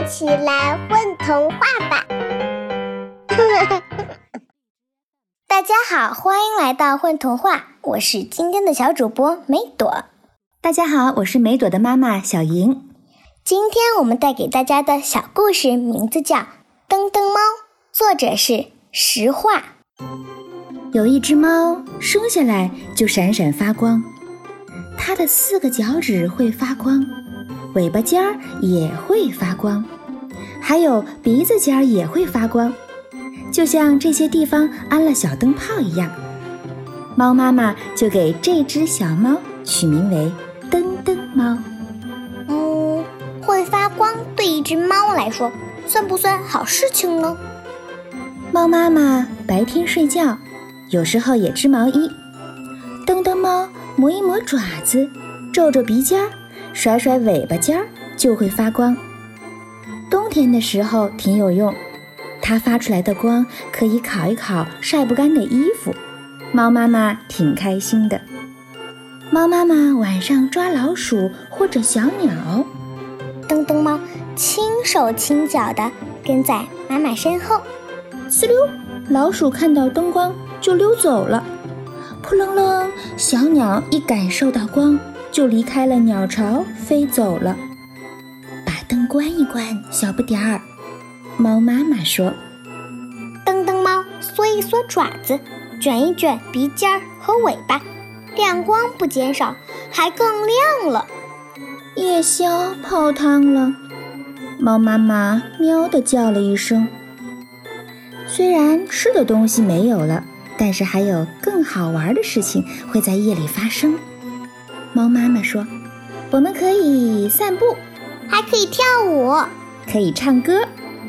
一起来混童话吧！大家好，欢迎来到混童话，我是今天的小主播梅朵。大家好，我是梅朵的妈妈小莹。今天我们带给大家的小故事名字叫《噔噔猫》，作者是石化。有一只猫生下来就闪闪发光，它的四个脚趾会发光，尾巴尖儿也会发光，还有鼻子尖儿也会发光，就像这些地方安了小灯泡一样。猫妈妈就给这只小猫取名为噔噔猫。嗯，会发光对一只猫来说算不算好事情呢？猫妈妈白天睡觉。有时候也织毛衣，噔噔猫磨一磨爪子，皱皱鼻尖儿，甩甩尾巴尖儿，就会发光。冬天的时候挺有用，它发出来的光可以烤一烤晒不干的衣服，猫妈妈挺开心的。猫妈妈晚上抓老鼠或者小鸟，噔噔猫轻手轻脚地跟在妈妈身后，呲溜，老鼠看到灯光。就溜走了，扑棱棱，小鸟一感受到光，就离开了鸟巢，飞走了。把灯关一关，小不点儿。猫妈妈说：“噔噔猫缩一缩爪子，卷一卷鼻尖儿和尾巴，亮光不减少，还更亮了。夜宵泡汤了。”猫妈妈喵的叫了一声。虽然吃的东西没有了。但是还有更好玩的事情会在夜里发生。猫妈妈说：“我们可以散步，还可以跳舞，可以唱歌，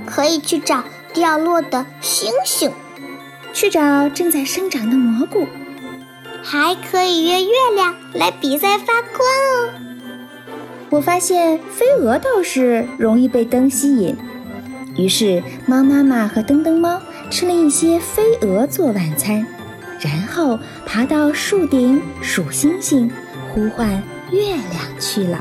可以去找掉落的星星，去找正在生长的蘑菇，还可以约月亮来比赛发光哦。”我发现飞蛾倒是容易被灯吸引，于是猫妈妈和噔噔猫。吃了一些飞蛾做晚餐，然后爬到树顶数星星，呼唤月亮去了。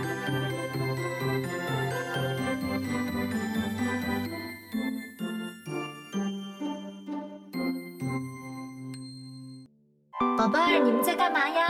宝贝儿，你们在干嘛呀？